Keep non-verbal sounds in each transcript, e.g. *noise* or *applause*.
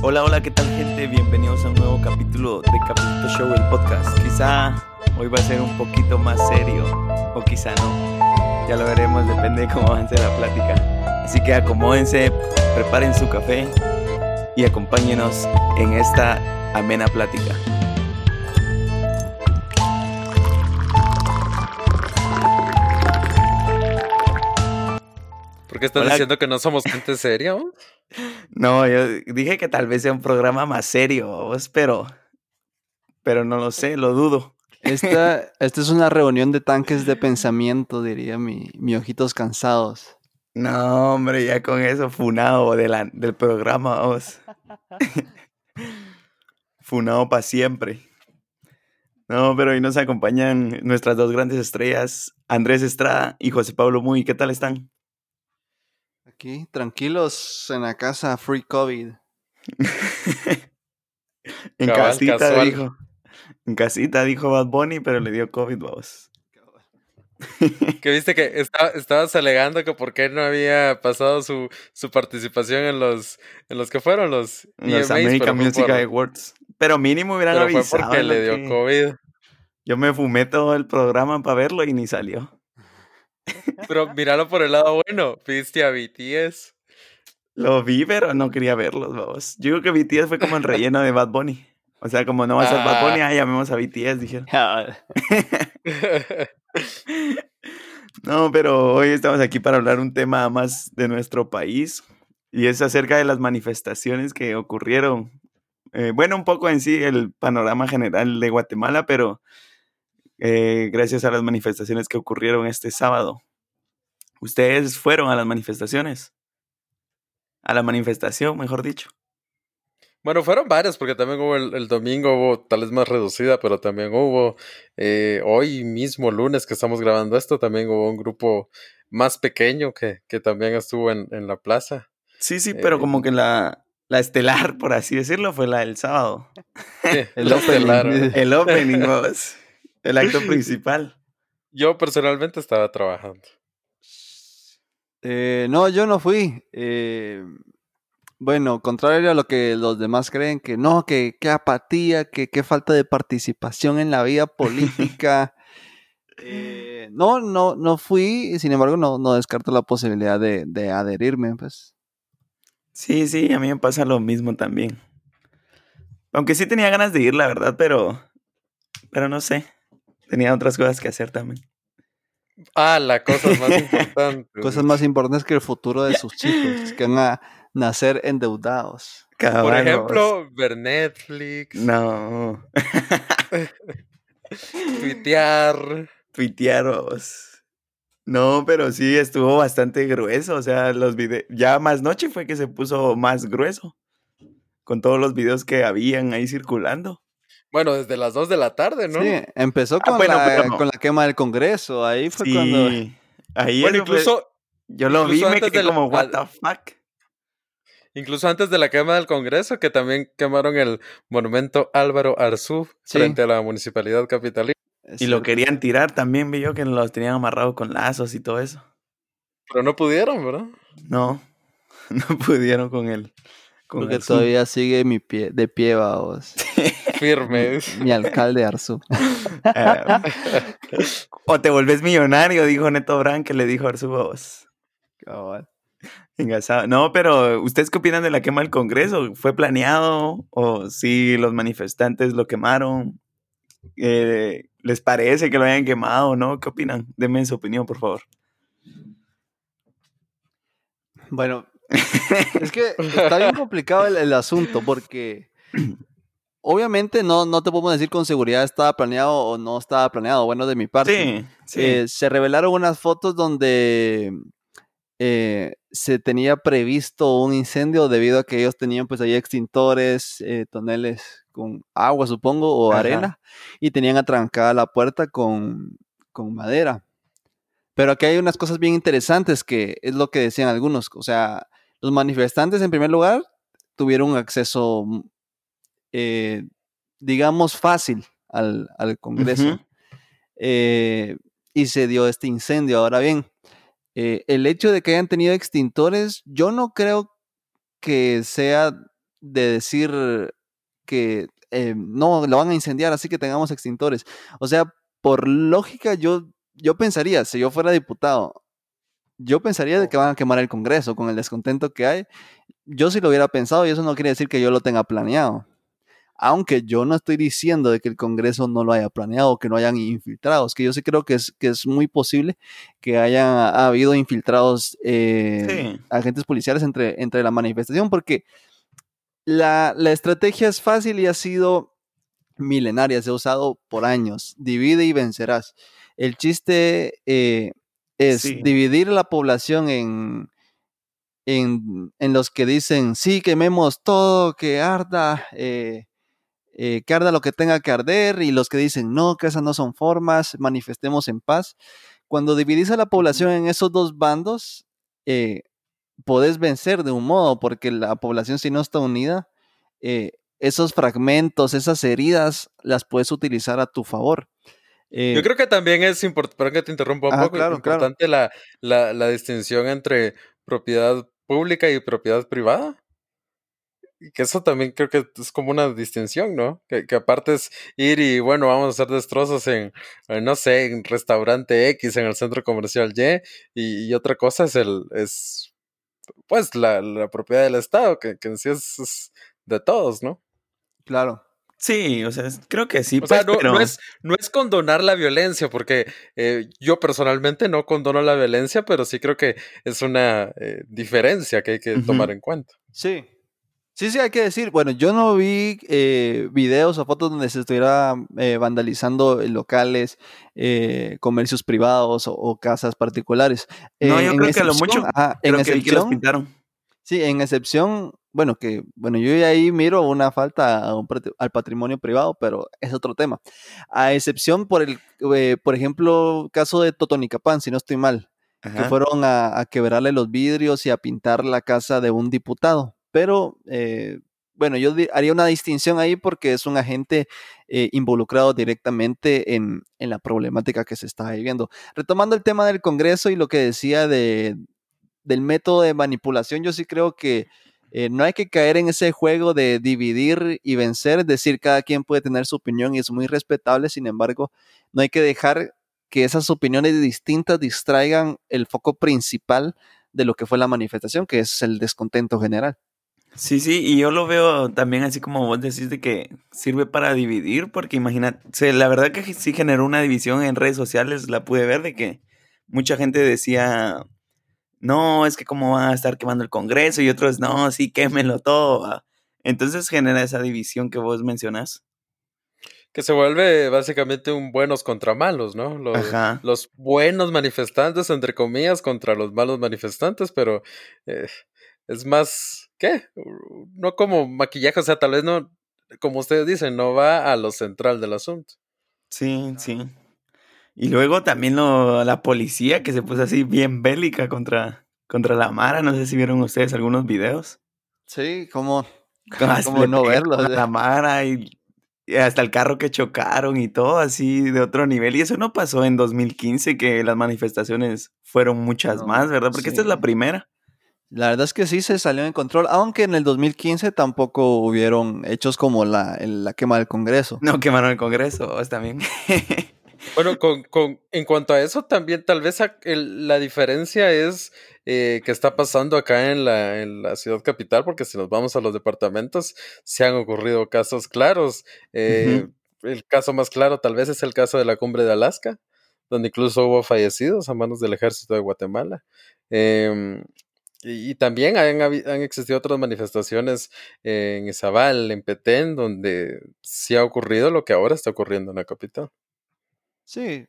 Hola, hola, ¿qué tal gente? Bienvenidos a un nuevo capítulo de Capítulo Show, el podcast. Quizá hoy va a ser un poquito más serio o quizá no. Ya lo veremos, depende de cómo avance la plática. Así que acomódense, preparen su café y acompáñenos en esta amena plática. ¿Por qué estás Hola. diciendo que no somos gente seria? No, yo dije que tal vez sea un programa más serio, pero, pero no lo sé, lo dudo. Esta, *laughs* esta es una reunión de tanques de pensamiento, diría mi, mi ojitos cansados. No, hombre, ya con eso, funado de la- del programa, vos. *laughs* funado para siempre. No, pero hoy nos acompañan nuestras dos grandes estrellas, Andrés Estrada y José Pablo Muy. ¿Qué tal están? Aquí, tranquilos en la casa, free COVID. *laughs* en Cabal, casita, casual. dijo. En casita, dijo Bad Bunny, pero le dio COVID, vos. *laughs* Que viste que estaba- estabas alegando que por qué no había pasado su, su participación en los en los que fueron los Los EMAs, pero American fue Music por- Awards. Pero mínimo hubieran pero fue avisado. porque ¿no? le dio que- COVID. Yo me fumé todo el programa para verlo y ni salió. Pero míralo por el lado bueno. Viste a BTS. Lo vi, pero no quería verlos, vamos. Yo creo que BTS fue como el relleno de Bad Bunny. O sea, como no va a ser Bad Bunny, Ah. ah, llamemos a BTS, dijeron. *laughs* No, pero hoy estamos aquí para hablar un tema más de nuestro país y es acerca de las manifestaciones que ocurrieron. Eh, bueno, un poco en sí el panorama general de Guatemala, pero eh, gracias a las manifestaciones que ocurrieron este sábado. ¿Ustedes fueron a las manifestaciones? A la manifestación, mejor dicho. Bueno, fueron varias, porque también hubo el, el domingo, hubo tal vez más reducida, pero también hubo eh, hoy mismo, lunes, que estamos grabando esto, también hubo un grupo más pequeño que, que también estuvo en, en la plaza. Sí, sí, pero Eh, como que la, la estelar, por así decirlo, fue la del sábado. Sí, *laughs* El opening. estelar. *laughs* El opening. El acto principal. Yo personalmente estaba trabajando. Eh, no, yo no fui. Eh, bueno, contrario a lo que los demás creen, que no, que qué apatía, que qué falta de participación en la vida política. *laughs* Eh, no, no, no fui, sin embargo, no, no descarto la posibilidad de, de adherirme, pues. Sí, sí, a mí me pasa lo mismo también. Aunque sí tenía ganas de ir, la verdad, pero. Pero no sé. Tenía otras cosas que hacer también. Ah, la cosa más *laughs* importante. Cosas más importantes que el futuro de sus chicos, que van a nacer endeudados. Por ejemplo, ver Netflix. No. *laughs* tuitear. Tuitearos. No, pero sí estuvo bastante grueso. O sea, los videos. Ya más noche fue que se puso más grueso. Con todos los videos que habían ahí circulando. Bueno, desde las 2 de la tarde, ¿no? Sí, empezó con, bueno, la, no. con la quema del Congreso. Ahí fue cuando. Sí. Ahí Bueno, fue- incluso, Yo lo vi me antes quedé como, what the fuck. incluso antes de la quema del Congreso, que también quemaron el monumento Álvaro Arzú Sí. frente a la municipalidad capitalina. Y lo querían tirar también, vi yo que los tenían amarrados con lazos y todo eso. Pero no pudieron, ¿verdad? No, *laughs* no pudieron con él. Con Porque el todavía sigue mi pie, de pie, vamos. *laughs* Firme. Mi alcalde Arzú. Ah, *laughs* o te vuelves millonario, dijo Neto Brand, que le dijo a Arzu vos. Engasado. No, pero ¿ustedes qué opinan de la quema del Congreso? ¿Fue planeado o sí los manifestantes lo quemaron? Eh, ¿Les parece que lo hayan quemado o no? ¿Qué opinan? Denme su opinión, por favor. Bueno, es que está bien complicado el, el asunto porque *clears throat* obviamente no, no te podemos decir con seguridad estaba planeado o no estaba planeado. Bueno, de mi parte. Sí, sí. Eh, se revelaron unas fotos donde eh, se tenía previsto un incendio debido a que ellos tenían pues ahí extintores, eh, toneles con agua supongo o Ajá. arena y tenían atrancada la puerta con, con madera. Pero aquí hay unas cosas bien interesantes que es lo que decían algunos. O sea, los manifestantes en primer lugar tuvieron acceso, eh, digamos, fácil al, al Congreso. Eh, y se dio este incendio. Ahora bien, eh, el hecho de que hayan tenido extintores, yo no creo que sea de decir que eh, no, lo van a incendiar, así que tengamos extintores. O sea, por lógica, yo, yo pensaría, si yo fuera diputado, yo pensaría de que van a quemar el Congreso con el descontento que hay. Yo sí lo hubiera pensado y eso no quiere decir que yo lo tenga planeado. Aunque yo no estoy diciendo de que el Congreso no lo haya planeado, que no hayan infiltrados, que yo sí creo que es, que es muy posible que haya habido infiltrados eh, agentes policiales entre, entre la manifestación, porque la, estrategia es fácil y ha sido milenaria, se ha usado por años. Divide y vencerás. El chiste eh, es dividir la población en, en, los que dicen, sí, quememos todo, que arda, eh, eh, que arda lo que tenga que arder, y los que dicen, no, que esas no son formas, manifestemos en paz. Cuando dividís a la población en esos dos bandos, podés vencer de un modo, porque la población si no está unida, eh, esos fragmentos, esas heridas, las puedes utilizar a tu favor. Eh, Yo creo que también es importante, que te interrumpa un poco, claro, importante La, la, distinción entre propiedad pública y propiedad privada. Que eso también creo que es como una distinción, ¿no? Que, aparte es ir y, bueno, vamos a hacer destrozos en, no sé, en restaurante X, en el centro comercial Y, y, otra cosa es el, es pues la, la propiedad del Estado, que, que en sí es, de todos, ¿no? Claro. Sí, o sea, creo que sí. O sea, pues, no, es, no es condonar la violencia, porque eh, yo personalmente no condono la violencia, pero sí creo que es una eh, diferencia que hay que tomar en cuenta. Sí, Sí, sí, hay que decir, bueno, yo no vi eh, videos o fotos donde se estuviera eh, vandalizando locales, eh, comercios privados o, casas particulares. no, yo creo que lo mucho, en excepción, pintaron. Sí, en excepción, bueno, que, bueno, yo ahí miro una falta al patrimonio privado, pero es otro tema. A excepción por el, por ejemplo, caso de Totonicapán, si no estoy mal, que fueron a quebrarle los vidrios y a pintar la casa de un diputado pero eh, bueno, yo haría una distinción ahí porque es un agente eh, involucrado directamente en, la problemática que se está viviendo. Retomando el tema del Congreso y lo que decía de, del método de manipulación, yo sí creo que eh, no hay que caer en ese juego de dividir y vencer, es decir, cada quien puede tener su opinión y es muy respetable, sin embargo, no hay que dejar que esas opiniones distintas distraigan el foco principal de lo que fue la manifestación, que es el descontento general. Sí, sí, y yo lo veo también así como vos decís de que sirve para dividir, porque imagínate, la verdad que sí generó una división en redes sociales, la pude ver de que mucha gente decía, no, es que cómo van a estar quemando el Congreso, y otros, no, sí, quémelo todo. Entonces genera esa división que vos mencionás. Que se vuelve básicamente un buenos contra malos, ¿no? Los, los buenos manifestantes, entre comillas, contra los malos manifestantes, pero eh, es más ¿qué? No como maquillaje, o sea, tal vez no, como ustedes dicen, no va a lo central del asunto. Sí, sí. Y luego también lo, la policía que se puso así bien bélica contra, contra la Mara. No sé si vieron ustedes algunos videos. Sí, *laughs* como, como no verlo. La Mara y, hasta el carro que chocaron y todo así de otro nivel. Y eso no pasó en 2015, que las manifestaciones fueron muchas más, ¿verdad? Porque esta es la primera. La verdad es que sí se salió en control, aunque en el 2015 tampoco hubieron hechos como la, la quema del Congreso. No quemaron el Congreso, también. *laughs* bueno, con, con, en cuanto a eso, también tal vez la diferencia es eh, que está pasando acá en la, en la ciudad capital, porque si nos vamos a los departamentos, se han ocurrido casos claros. Eh, el caso más claro tal vez es el caso de la cumbre de Alaska, donde incluso hubo fallecidos a manos del ejército de Guatemala. Eh, y, también han, existido otras manifestaciones en Izabal, en Petén, donde sí ha ocurrido lo que ahora está ocurriendo en la capital. Sí,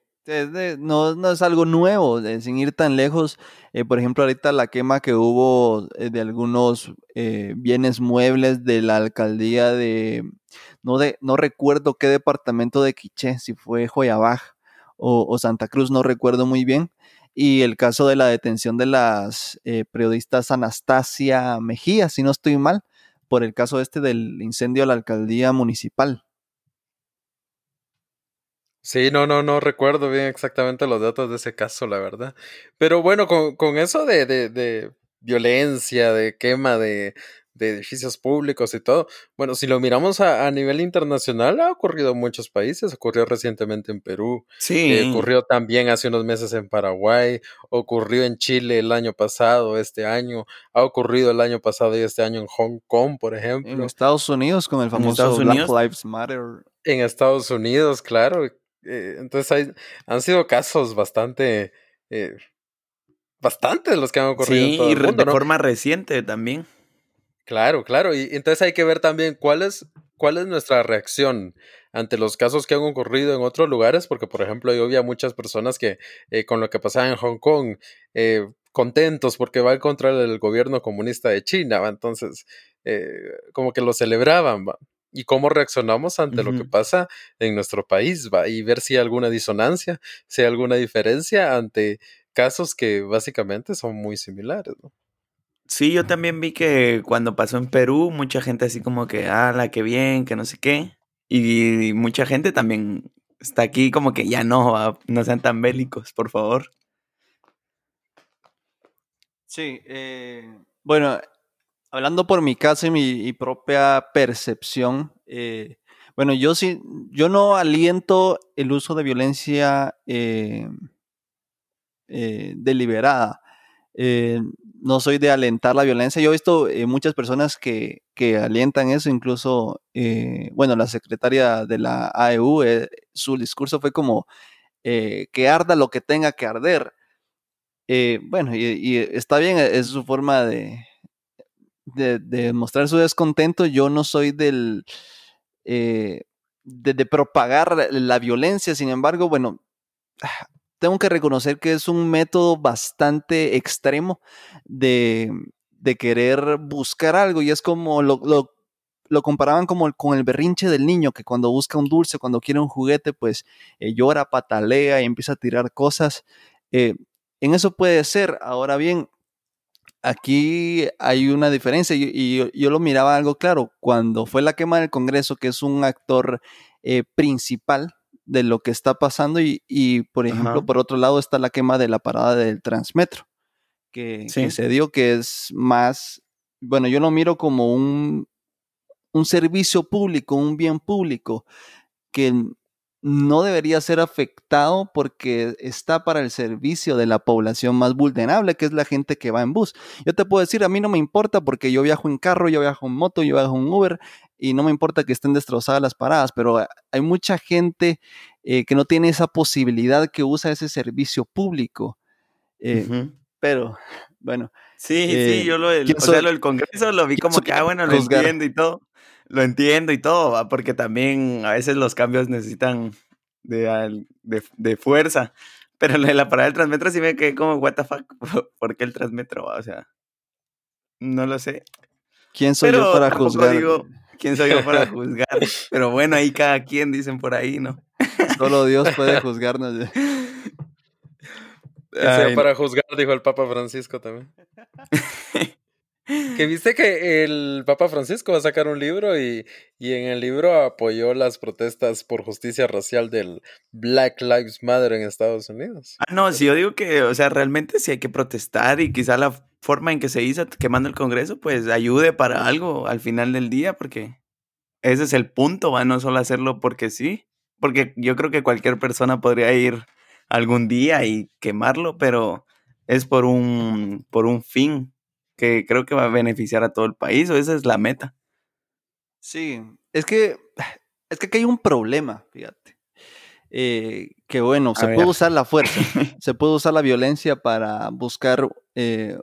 no, no, es algo nuevo, sin ir tan lejos. Eh, por ejemplo, ahorita la quema que hubo eh, de algunos eh, bienes muebles de la alcaldía de no, de, no recuerdo qué departamento de Quiché, si fue Joyabaj o Santa Cruz, no recuerdo muy bien y el caso de la detención de las eh, periodistas Anastasia Mejía, si no estoy mal, por el caso este del incendio a la alcaldía municipal. Sí, no, no, no recuerdo bien exactamente los datos de ese caso, la verdad. Pero bueno, con, con eso de, de, de, violencia, de quema de, de edificios públicos y todo. Bueno, si lo miramos a, nivel internacional, ha ocurrido en muchos países. Ocurrió recientemente en Perú. Eh, sí. ocurrió también hace unos meses en Paraguay. Ocurrió en Chile el año pasado, este año. Ha ocurrido el año pasado y este año en Hong Kong, por ejemplo. En Estados Unidos con el famoso Black Lives Matter. En Estados Unidos, claro. Eh, entonces hay, han sido casos bastante... Eh, bastante de los que han ocurrido. Sí, en todo el mundo, y de forma reciente también. Claro, claro. Y entonces hay que ver también cuál es, cuál es nuestra reacción ante los casos que han ocurrido en otros lugares, porque por ejemplo yo había muchas personas que eh, con lo que pasaba en Hong Kong, eh, contentos porque va a contra el gobierno comunista de China, entonces eh, como que lo celebraban. ¿va? y cómo reaccionamos ante lo que pasa en nuestro país, ¿va? y ver si hay alguna disonancia, si hay alguna diferencia ante casos que básicamente son muy similares. ¿no? Sí, yo también vi que cuando pasó en Perú, mucha gente así como que, ah, la que bien, que no sé qué. Y, mucha gente también está aquí como que ya no, no sean tan bélicos, por favor. Sí, eh, bueno, hablando por mi caso y mi propia percepción, eh, bueno, yo sí, yo no aliento el uso de violencia eh, deliberada. No soy de alentar la violencia. Yo he visto muchas personas que, que, alientan eso, incluso, bueno, la secretaria de la AEU, su discurso fue como que arda lo que tenga que arder. bueno, y, está bien, es su forma de, de, mostrar su descontento, yo no soy del... Eh, de, propagar la violencia, sin embargo, bueno, tengo que reconocer que es un método bastante extremo de, querer buscar algo y es como lo, lo, comparaban como con el berrinche del niño que cuando busca un dulce, cuando quiere un juguete, pues eh, llora, patalea y empieza a tirar cosas. Eh, en eso puede ser. Ahora bien, aquí hay una diferencia y, yo, lo miraba algo claro. Cuando fue la quema del Congreso, que es un actor eh, principal de lo que está pasando y, por ejemplo, por otro lado está la quema de la parada del Transmetro, que, se dio, que es más, bueno, yo lo miro como un, un servicio público, un bien público, que no debería ser afectado porque está para el servicio de la población más vulnerable, que es la gente que va en bus. Yo te puedo decir, a mí no me importa porque yo viajo en carro, yo viajo en moto, yo viajo en Uber y no me importa que estén destrozadas las paradas, pero hay mucha gente eh, que no tiene esa posibilidad que usa ese servicio público. Eh, pero, bueno. Sí, sí, eh, yo lo, del, o lo del Congreso lo vi como que, ah, bueno, lo entiendo y todo lo entiendo y todo, porque también a veces los cambios necesitan de, de, fuerza. Pero la, la parada del transmetro sí me quedé como, what the fuck, *laughs* ¿por qué el transmetro? O sea, no lo sé. ¿Quién soy yo para juzgar? Digo, ¿Quién soy yo para juzgar? Pero bueno, ahí cada quien dicen por ahí, ¿no? Solo Dios puede *laughs* juzgarnos. para juzgar, dijo el Papa Francisco también. *laughs* Que viste que el Papa Francisco va a sacar un libro y, en el libro apoyó las protestas por justicia racial del Black Lives Matter en Estados Unidos. Ah, no, si yo digo que, o sea, realmente sí hay que protestar y quizá la forma en que se hizo quemando el Congreso, pues ayude para algo al final del día, porque ese es el punto, va, no solo hacerlo porque sí, porque yo creo que cualquier persona podría ir algún día y quemarlo, pero es por un, por un fin que creo que va a beneficiar a todo el país, o esa es la meta. Sí, es que, es que aquí hay un problema, fíjate. Eh, que bueno, se puede usar la fuerza, *laughs* se puede usar la violencia para buscar eh,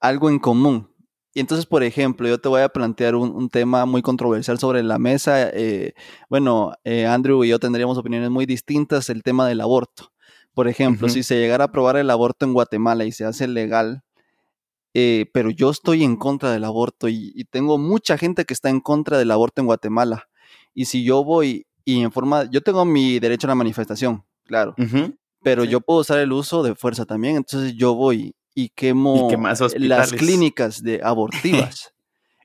algo en común. Y entonces, por ejemplo, yo te voy a plantear un, tema muy controversial sobre la mesa. Eh, bueno, Andrew y yo tendríamos opiniones muy distintas, el tema del aborto. Por ejemplo, si se llegara a aprobar el aborto en Guatemala y se hace legal, eh, pero yo estoy en contra del aborto y, tengo mucha gente que está en contra del aborto en Guatemala. Y si yo voy y en forma, yo tengo mi derecho a la manifestación, claro, pero yo puedo usar el uso de fuerza también, entonces yo voy y quemo las clínicas de *laughs* abortivas.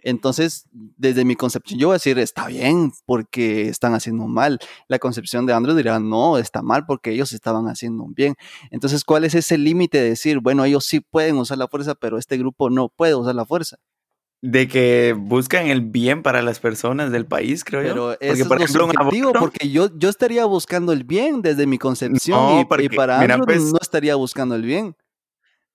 Entonces, desde mi concepción, yo voy a decir, está bien porque están haciendo mal. La concepción de Andrew dirá, no, está mal porque ellos estaban haciendo bien. Entonces, ¿cuál es ese límite de decir, bueno, ellos sí pueden usar la fuerza, pero este grupo no puede usar la fuerza? de que buscan el bien para las personas del país, creo Pero yo. eso por es ejemplo, lo un aborto- porque yo, yo estaría buscando el bien desde mi concepción No, y- para mira, Andrew pues- no estaría buscando el bien.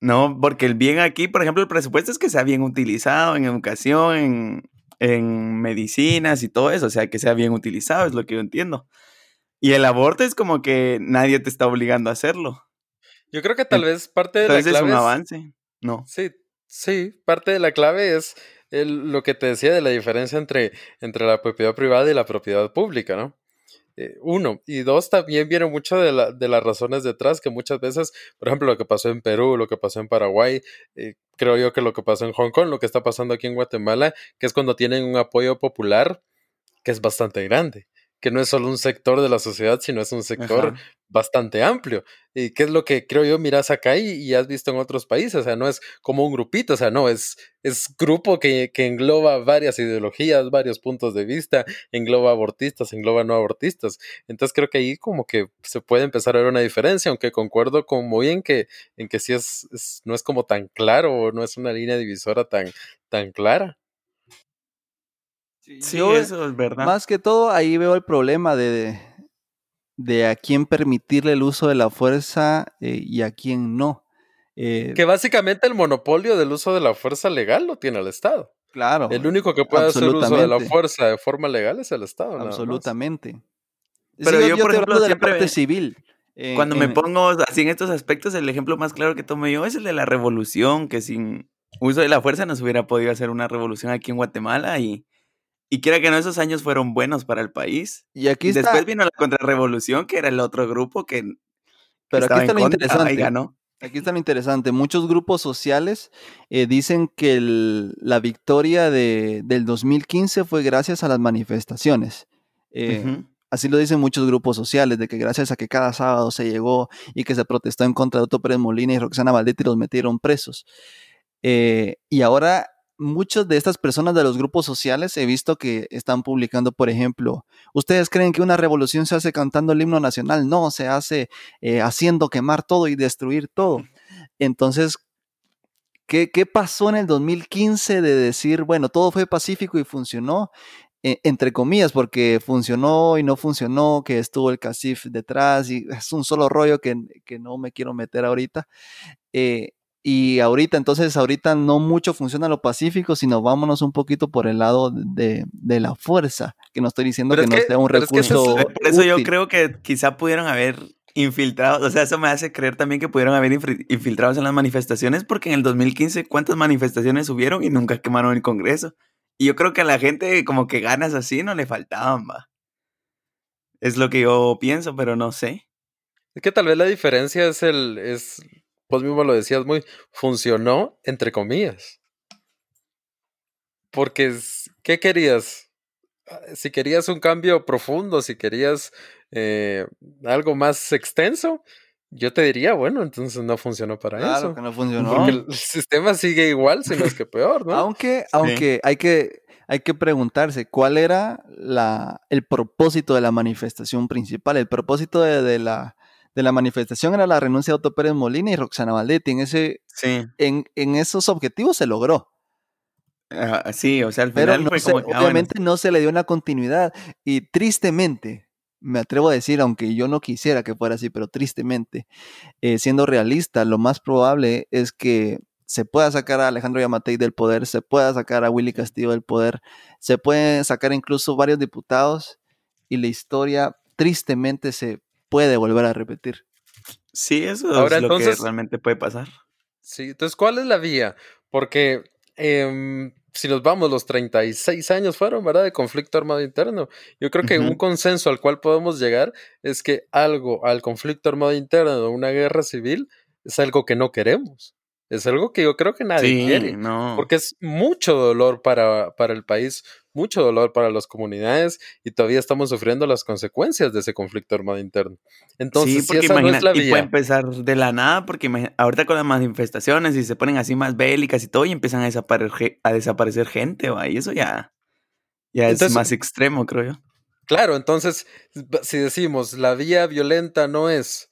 No, porque el bien aquí, por ejemplo, el presupuesto es que sea bien utilizado en educación, en, en medicinas y todo eso, o sea, que sea bien utilizado, es lo que yo entiendo. Y el aborto es como que nadie te está obligando a hacerlo. Yo creo que tal vez parte de la Entonces es clave un avance. No. Sí, sí, parte de la clave es el- lo que te decía de la diferencia entre, entre la propiedad privada y la propiedad pública, ¿no? Eh, uno, y dos, también viene mucho de, la- de las razones detrás, que muchas veces, por ejemplo, lo que pasó en Perú, lo que pasó en Paraguay, eh, creo yo que lo que pasó en Hong Kong, lo que está pasando aquí en Guatemala, que es cuando tienen un apoyo popular que es bastante grande, que no es solo un sector de la sociedad, sino es un sector Ajá. bastante amplio. ¿Y qué es lo que creo yo miras acá y, y has visto en otros países? O sea, no es como un grupito, o sea, no, es, es grupo que, que engloba varias ideologías, varios puntos de vista, engloba abortistas, engloba no abortistas. Entonces creo que ahí como que se puede empezar a ver una diferencia, aunque concuerdo con muy en que, en que sí es, es- no es como tan claro, o no es una línea divisora tan, tan clara. Sí, Yo, eso es verdad. Más que todo, ahí veo el problema de, de a quién permitirle el uso de la fuerza eh, y a quién no. Eh, Que básicamente el monopolio del uso de la fuerza legal lo tiene el Estado. claro, El único que puede hacer uso de la fuerza de forma legal es el Estado. absolutamente. Pero yo, por te ejemplo, hablo de la siempre- parte civil. En- Cuando me pongo así en estos aspectos, el ejemplo más claro que tomo yo es el de la revolución, que sin uso de la fuerza no se hubiera podido hacer una revolución aquí en Guatemala y, y quiera que no, esos años fueron buenos para el país. Y aquí está, Después vino la contrarrevolución, que era el otro grupo que, que pero aquí está lo contra interesante. y ganó. Aquí está lo interesante. Muchos grupos sociales eh, dicen que el- la victoria de, del 2015 fue gracias a las manifestaciones. Eh. Así lo dicen muchos grupos sociales, de que gracias a que cada sábado se llegó y que se protestó en contra de Otto Pérez Molina y Roxana Valdetti los metieron presos. Eh, y ahora muchas de estas personas de los grupos sociales he visto que están publicando, por ejemplo, ¿ustedes creen que una revolución se hace cantando el himno nacional? No, se hace eh, haciendo quemar todo y destruir todo. Entonces, ¿qué, qué pasó en el 2015 de decir, bueno, todo fue pacífico y funcionó? eh, entre comillas, porque funcionó y no funcionó, que estuvo el CACIF detrás y es un solo rollo que, que no me quiero meter ahorita. Eh, y ahorita, entonces, ahorita no mucho funciona lo pacífico, sino vámonos un poquito por el lado de, de la fuerza, que no estoy diciendo Pero que es no que- sea un pero es que ese es recurso. Por eso yo creo que quizá pudieron haber infiltrado, o sea, eso me hace creer también que pudieron haber infiltrados en las manifestaciones, porque en el 2015 cuántas manifestaciones hubieron y nunca quemaron el Congreso. Y yo creo que a la gente como que ganas así no le faltaban, va. Es lo que yo pienso, pero no sé. Es que tal vez la diferencia es el, es, vos mismo lo decías muy, funcionó entre comillas. Porque, es- ¿qué querías? Si querías un cambio profundo, si querías eh, algo más extenso, yo te diría, bueno, entonces no funcionó para Claro eso. que no funcionó. Porque el sistema sigue igual, si no es que peor, ¿no? Aunque, aunque hay que, hay que preguntarse cuál era la, el propósito de la manifestación principal. El propósito de, de la, de la manifestación era la renuncia de Otto Pérez Molina y Roxana Valdetti. En, ese, Sí, en, en esos objetivos se logró. ah, sí, o sea, al Pero final no se- como que, ah, bueno, obviamente no se le dio una continuidad. Y tristemente, me atrevo a decir, aunque yo no quisiera que fuera así, pero tristemente, eh, siendo realista, lo más probable es que se pueda sacar a Alejandro Yamatei del poder, se pueda sacar a Willy Castillo del poder, se pueden sacar incluso varios diputados y la historia tristemente se puede volver a repetir. sí, eso Ahora, es lo entonces- que realmente puede pasar. Sí, entonces, ¿cuál es la vía? Porque em, si nos vamos, los 36 años fueron, ¿verdad? De conflicto armado interno. Yo creo que un consenso al cual podemos llegar es que algo al conflicto armado interno, una guerra civil, es algo que no queremos. Es algo que yo creo que nadie Sí, quiere. no. Porque es mucho dolor para, para el país, mucho dolor para las comunidades y todavía estamos sufriendo las consecuencias de ese conflicto armado interno. Entonces, sí, si porque esa no es la y puede vía, empezar de la nada, porque imagina- ahorita con las manifestaciones y se ponen así más bélicas y todo, y empiezan a desaparecer, a desaparecer gente, va, y eso ya, ya Entonces- es más extremo, creo yo. Claro, entonces, si decimos la vía violenta no es,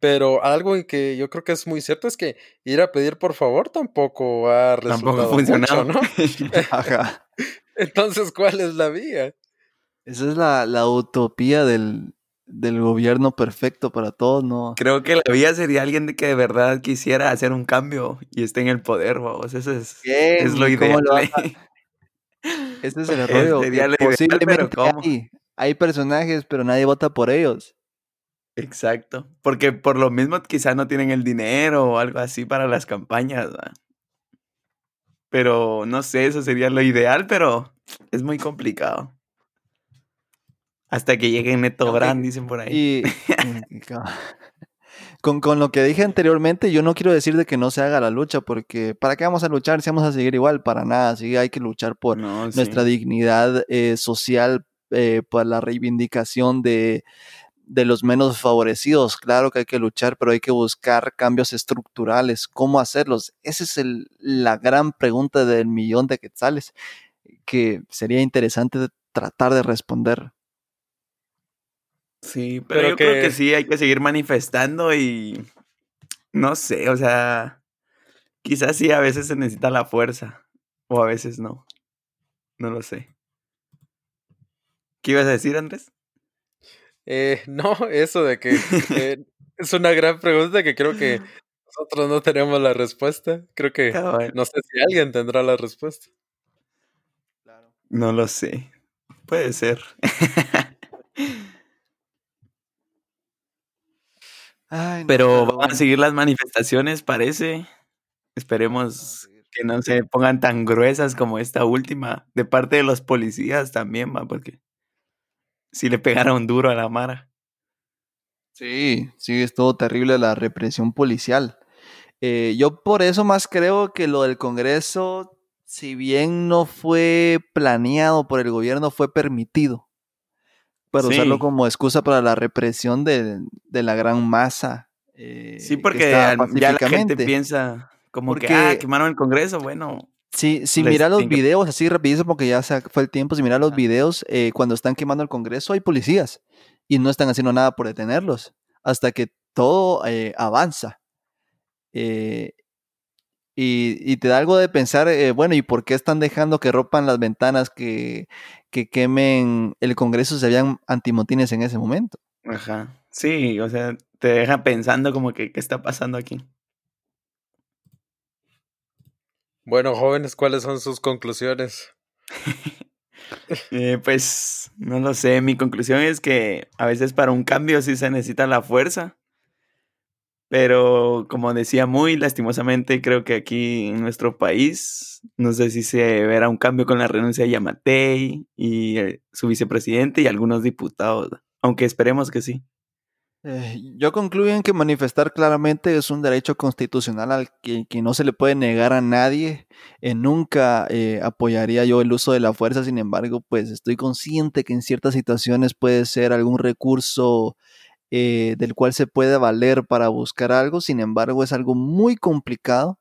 Pero algo en que yo creo que es muy cierto es que ir a pedir por favor tampoco ha resultado Tampoco ha funcionado. mucho, ¿no? *laughs* Ajá. *laughs* Entonces, ¿cuál es la vía? Esa es la, la utopía del, del gobierno perfecto para todos, ¿no? Creo que la vía sería alguien de que de verdad quisiera hacer un cambio y esté en el poder, vamos. Eso es, es lo ¿y cómo ideal. lo. *laughs* Ese es el rollo. sería que lo ideal, pero hay, hay personajes, pero nadie vota por ellos. Exacto. Porque por lo mismo quizás no tienen el dinero o algo así para las campañas. Pero no sé, eso sería lo ideal, pero es muy complicado. Hasta que llegue Neto Brand, dicen por ahí. Y *laughs* ca- *laughs* con, con lo que dije anteriormente, yo no quiero decir de que no se haga la lucha, porque ¿para qué vamos a luchar si vamos a seguir igual? Para nada, sí hay que luchar por No, sí. nuestra dignidad eh, social, eh, por la reivindicación de, de los menos favorecidos. Claro que hay que luchar, pero hay que buscar cambios estructurales. ¿Cómo hacerlos? Esa es el- la gran pregunta del millón de quetzales, que sería interesante tratar de responder. Sí, pero, Pero yo creo que- que sí, hay que seguir manifestando y no sé, o sea, quizás sí a veces se necesita la fuerza o a veces no. No lo sé. ¿Qué ibas a decir, Andrés? Eh, no, eso de que eh, es una gran pregunta que creo que *laughs* nosotros no tenemos la respuesta. Creo que Cabal, no sé si alguien tendrá la respuesta. No lo sé. Puede ser. *laughs* Ay, no, Pero van bueno. a seguir las manifestaciones, parece. Esperemos que no se pongan tan gruesas como esta última, de parte de los policías también, va, porque sí le pegaron duro a la Mara. Sí, sí, es todo terrible la represión policial. Eh, yo por eso más creo que lo del Congreso, si bien no fue planeado por el gobierno, fue permitido. Para usarlo como excusa para la represión de, de la gran masa. eh, Sí, que porque ya la gente piensa como que, ah, quemaron el Congreso, bueno. Si, si mira los videos, así rapidísimo, porque ya se fue el tiempo, si mira los videos, eh, cuando están quemando el Congreso hay policías y no están haciendo nada por detenerlos hasta que todo eh, avanza. Eh, y, y te da algo de pensar, bueno, ¿y por qué están dejando que rompan las ventanas, que, que quemen el Congreso si habían antimotines en ese momento? Ajá. Sí, o sea, te deja pensando como que, ¿qué está pasando aquí? Bueno, jóvenes, ¿cuáles son sus conclusiones? *laughs* Eh, pues, no lo sé, mi conclusión es que a veces para un cambio sí se necesita la fuerza. Pero como decía muy lastimosamente, creo que aquí en nuestro país, no sé si se verá un cambio con la renuncia de Yamatei y eh, su vicepresidente y algunos diputados, aunque esperemos que sí. Eh, yo concluyo en que manifestar claramente es un derecho constitucional al que, no se le puede negar a nadie. Eh, nunca eh, apoyaría yo el uso de la fuerza, sin embargo, pues estoy consciente que en ciertas situaciones puede ser algún recurso del cual se puede valer para buscar algo, sin embargo, es algo muy complicado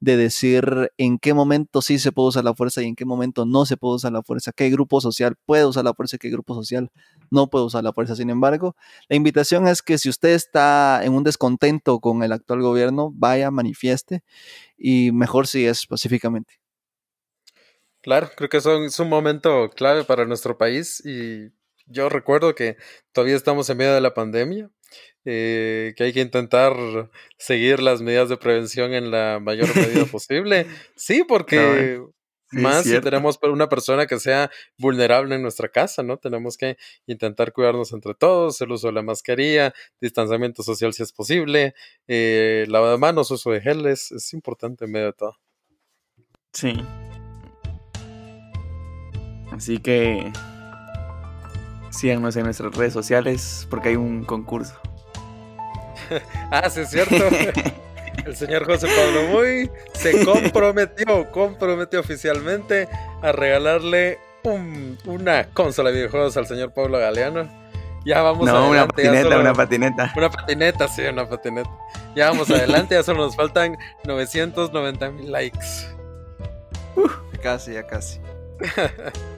de decir en qué momento sí se puede usar la fuerza y en qué momento no se puede usar la fuerza, qué grupo social puede usar la fuerza y qué grupo social no puede usar la fuerza. Sin embargo, la invitación es que si usted está en un descontento con el actual gobierno, vaya, manifieste y mejor si es pacíficamente. Claro, creo que es un momento clave para nuestro país y yo recuerdo que todavía estamos en medio de la pandemia, eh, que hay que intentar seguir las medidas de prevención en la mayor medida *laughs* posible. Sí, porque Sí, es más si tenemos una persona que sea vulnerable en nuestra casa, ¿no? Tenemos que intentar cuidarnos entre todos, el uso de la mascarilla, distanciamiento social si es posible, eh, lavado de manos, uso de geles, es importante en medio de todo. Sí. Así que síganos en nuestras redes sociales porque hay un concurso. *laughs* Ah, sí, es cierto. El señor José Pablo Muy se comprometió, comprometió oficialmente a regalarle un- una consola de videojuegos al señor Pablo Galeano. Ya vamos no, una adelante. ya patineta, solo- una patineta. una patineta, sí, una patineta. Ya vamos adelante, ya solo nos faltan 990 mil likes. Casi, ya casi. *laughs*